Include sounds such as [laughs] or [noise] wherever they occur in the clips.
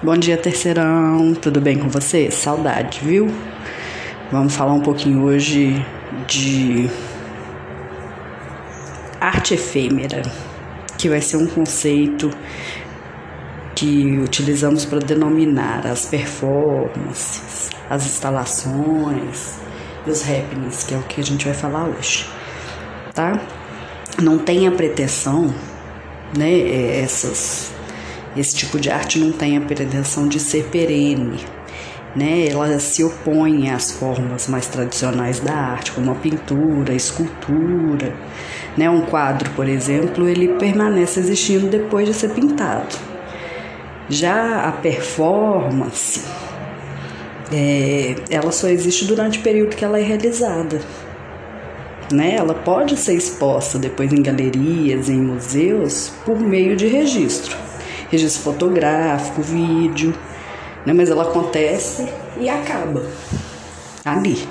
Bom dia, terceirão. Tudo bem com você? Saudade, viu? Vamos falar um pouquinho hoje de arte efêmera, que vai ser um conceito que utilizamos para denominar as performances, as instalações e os happenings, que é o que a gente vai falar hoje, tá? Não tenha pretensão, né? Essas esse tipo de arte não tem a pretensão de ser perene, né? Ela se opõe às formas mais tradicionais da arte, como a pintura, a escultura, né? Um quadro, por exemplo, ele permanece existindo depois de ser pintado. Já a performance, é, ela só existe durante o período que ela é realizada. Né? Ela pode ser exposta depois em galerias, em museus, por meio de registro registro fotográfico, vídeo, né? mas ela acontece e acaba ali.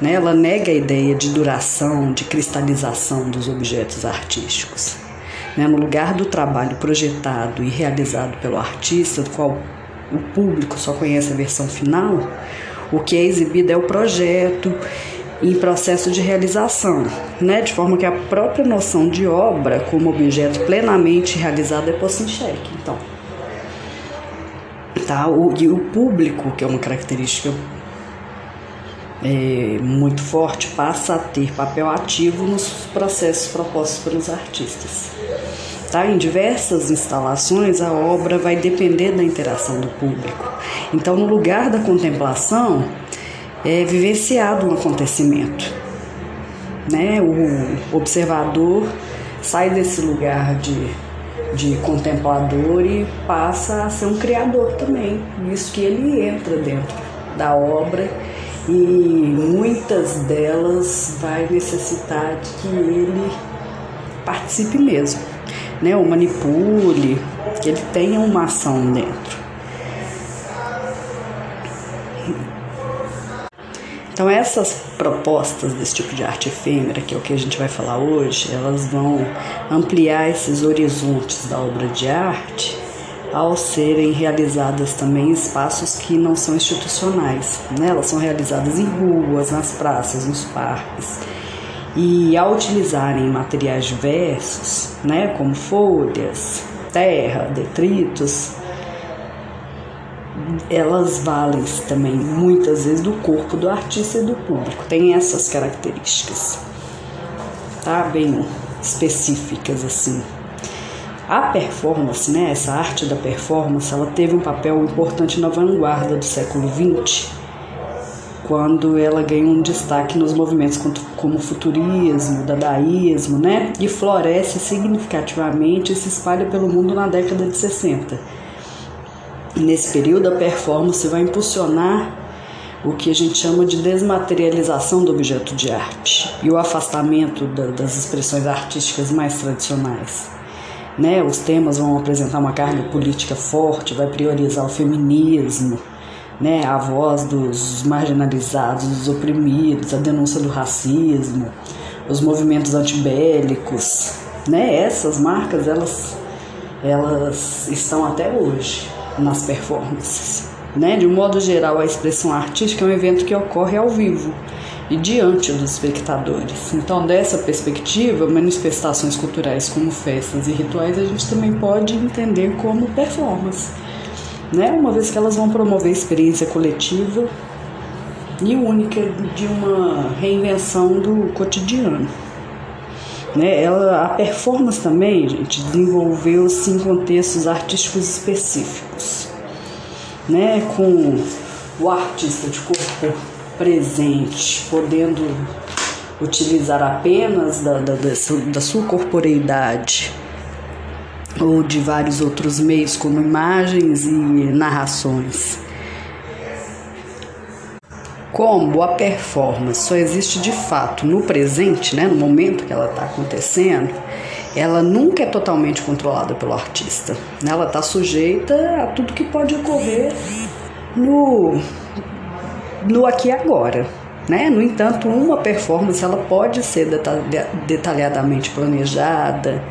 Né? Ela nega a ideia de duração, de cristalização dos objetos artísticos. Né? No lugar do trabalho projetado e realizado pelo artista, do qual o público só conhece a versão final, o que é exibido é o projeto em processo de realização, né? de forma que a própria noção de obra como objeto plenamente realizado é posta em xeque. Então, tá? O, e o público, que é uma característica é, muito forte, passa a ter papel ativo nos processos propostos pelos artistas. Tá? Em diversas instalações, a obra vai depender da interação do público. Então, no lugar da contemplação, é vivenciado um acontecimento. Né? O observador sai desse lugar de, de contemplador e passa a ser um criador também. Isso que ele entra dentro da obra e muitas delas vai necessitar de que ele participe mesmo, né? O manipule, que ele tenha uma ação dentro. Então essas propostas desse tipo de arte efêmera, que é o que a gente vai falar hoje, elas vão ampliar esses horizontes da obra de arte ao serem realizadas também em espaços que não são institucionais. Né? Elas são realizadas em ruas, nas praças, nos parques. E ao utilizarem materiais diversos, né, como folhas, terra, detritos, elas valem também muitas vezes do corpo do artista e do público. Tem essas características, tá? Bem específicas assim. A performance, né, essa arte da performance, ela teve um papel importante na vanguarda do século XX, quando ela ganhou um destaque nos movimentos como o futurismo, dadaísmo, né, e floresce significativamente e se espalha pelo mundo na década de 60 Nesse período, a performance vai impulsionar o que a gente chama de desmaterialização do objeto de arte e o afastamento da, das expressões artísticas mais tradicionais. Né? Os temas vão apresentar uma carga política forte, vai priorizar o feminismo, né? a voz dos marginalizados, dos oprimidos, a denúncia do racismo, os movimentos antibélicos. Né? Essas marcas elas, elas estão até hoje nas performances. Né? De um modo geral, a expressão artística é um evento que ocorre ao vivo e diante dos espectadores. Então, dessa perspectiva, manifestações culturais como festas e rituais a gente também pode entender como performance, né? uma vez que elas vão promover experiência coletiva e única de uma reinvenção do cotidiano. Né? Ela, a performance também, gente, desenvolveu-se em contextos artísticos específicos, né? com o artista de corpo presente, podendo utilizar apenas da, da, da sua corporeidade ou de vários outros meios, como imagens e narrações. Como a performance só existe de fato no presente, né, no momento que ela está acontecendo, ela nunca é totalmente controlada pelo artista. Né? Ela está sujeita a tudo que pode ocorrer no, no aqui e agora. Né? No entanto, uma performance ela pode ser detalhadamente planejada,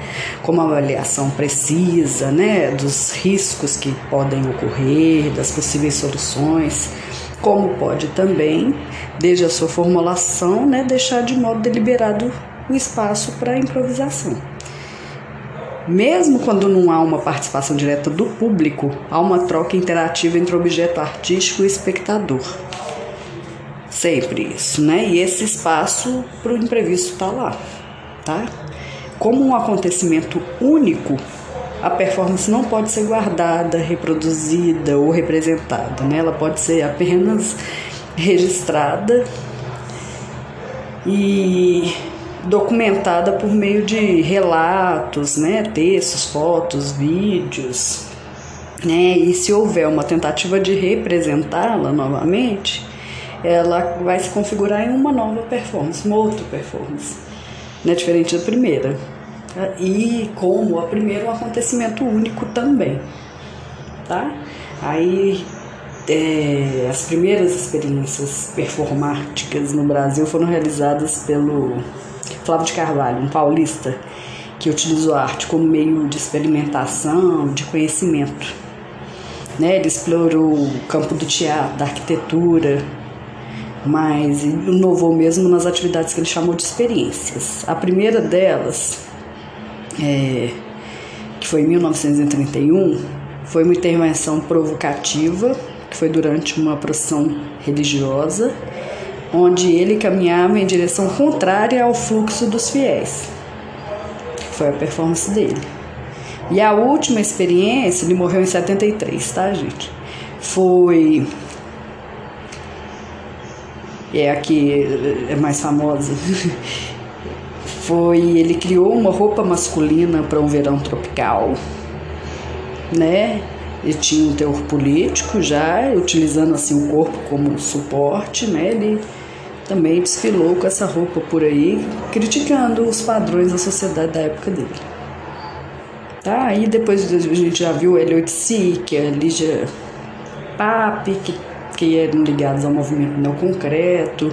com uma avaliação precisa né, dos riscos que podem ocorrer, das possíveis soluções, como pode também, desde a sua formulação, né, deixar de modo deliberado o espaço para improvisação. Mesmo quando não há uma participação direta do público, há uma troca interativa entre o objeto artístico e o espectador. Sempre isso, né? E esse espaço para o imprevisto está lá, tá? Como um acontecimento único, a performance não pode ser guardada, reproduzida ou representada, né? Ela pode ser apenas registrada e documentada por meio de relatos, né, textos, fotos, vídeos, né? E se houver uma tentativa de representá-la novamente, ela vai se configurar em uma nova performance, uma outra performance, né? Diferente da primeira. E como a primeira um acontecimento único também, tá? Aí é, as primeiras experiências performáticas no Brasil foram realizadas pelo Flávio de Carvalho, um paulista que utilizou a arte como meio de experimentação, de conhecimento. Né? Ele explorou o campo do teatro, da arquitetura, mas inovou mesmo nas atividades que ele chamou de experiências. A primeira delas, é, que foi em 1931, foi uma intervenção provocativa, que foi durante uma procissão religiosa, onde ele caminhava em direção contrária ao fluxo dos fiéis. Foi a performance dele. E a última experiência, ele morreu em 73, tá, gente? Foi. É a que é mais famosa. [laughs] Foi. Ele criou uma roupa masculina para um verão tropical, né? Ele tinha um teor político já, utilizando assim o corpo como suporte, né? Ele também desfilou com essa roupa por aí, criticando os padrões da sociedade da época dele. Tá? Aí depois a gente já viu Elliot Sick, a Lígia Pape, que, que eram ligados ao movimento neoconcreto.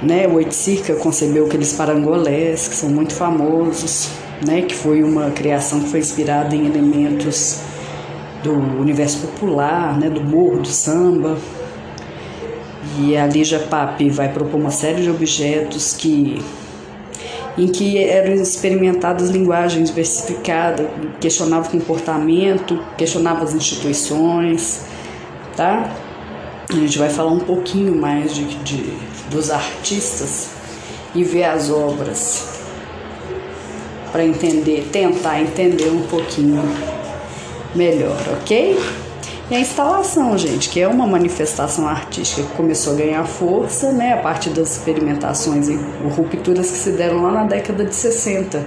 Né? O Oiticica concebeu aqueles parangolés, que são muito famosos, né? que foi uma criação que foi inspirada em elementos do universo popular, né? do morro, do samba. E a Lígia Pape vai propor uma série de objetos que em que eram experimentadas linguagens diversificadas, questionava o comportamento, questionava as instituições, tá? A gente vai falar um pouquinho mais de, de dos artistas e ver as obras para entender, tentar entender um pouquinho melhor, ok? E a instalação, gente, que é uma manifestação artística que começou a ganhar força né, a partir das experimentações e rupturas que se deram lá na década de 60,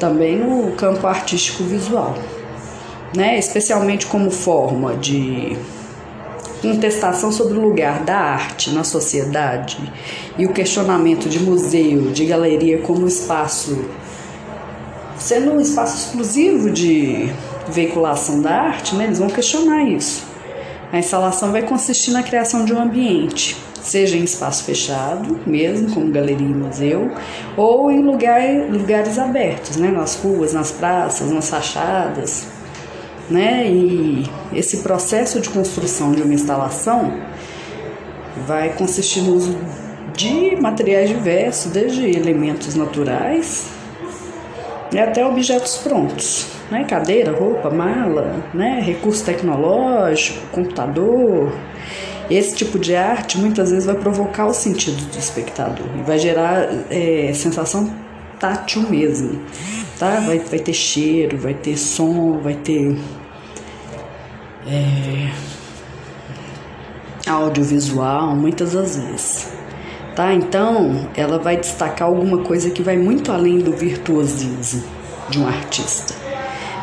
também no campo artístico visual, né, especialmente como forma de contestação sobre o lugar da arte na sociedade e o questionamento de museu, de galeria como espaço, sendo um espaço exclusivo de veiculação da arte, né, eles vão questionar isso. A instalação vai consistir na criação de um ambiente, seja em espaço fechado, mesmo como galeria e museu, ou em lugar, lugares abertos, né, nas ruas, nas praças, nas fachadas. Né? E esse processo de construção de uma instalação vai consistir no uso de materiais diversos, desde elementos naturais até objetos prontos né? Cadeira, roupa, mala, né? Recurso tecnológico, computador. Esse tipo de arte muitas vezes vai provocar o sentido do espectador e vai gerar é, sensação tátil mesmo, tá? Vai, vai ter cheiro, vai ter som, vai ter é, audiovisual, muitas das vezes. Tá? Então, ela vai destacar alguma coisa que vai muito além do virtuosismo de um artista.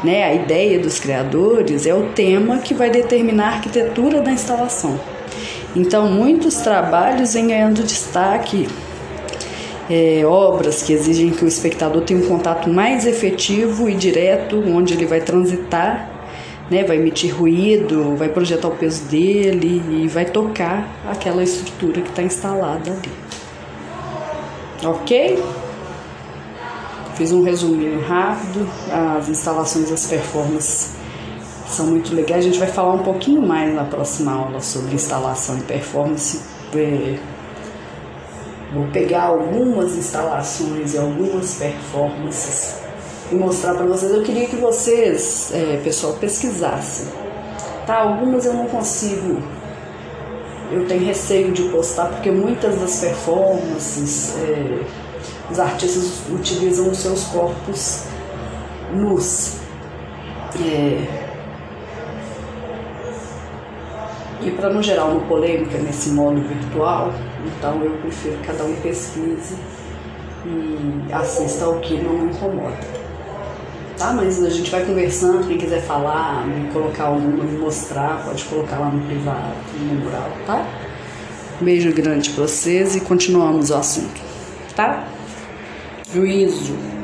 Né? A ideia dos criadores é o tema que vai determinar a arquitetura da instalação. Então, muitos trabalhos vêm ganhando destaque, é, obras que exigem que o espectador tenha um contato mais efetivo e direto, onde ele vai transitar né, vai emitir ruído, vai projetar o peso dele e vai tocar aquela estrutura que está instalada ali. Ok? Fiz um resuminho rápido. As instalações das performances são muito legais. A gente vai falar um pouquinho mais na próxima aula sobre instalação e performance. É, vou pegar algumas instalações e algumas performances e mostrar para vocês. Eu queria que vocês, é, pessoal, pesquisassem. Tá? Algumas eu não consigo. Eu tenho receio de postar porque muitas das performances é, os artistas utilizam os seus corpos nus. É, E para não gerar uma polêmica nesse modo virtual, então eu prefiro que cada um pesquise e assista ao que não me incomoda. Tá? Mas a gente vai conversando, quem quiser falar, me colocar alguma, me mostrar, pode colocar lá no privado, no mural, tá? Beijo grande para vocês e continuamos o assunto, tá? Juízo.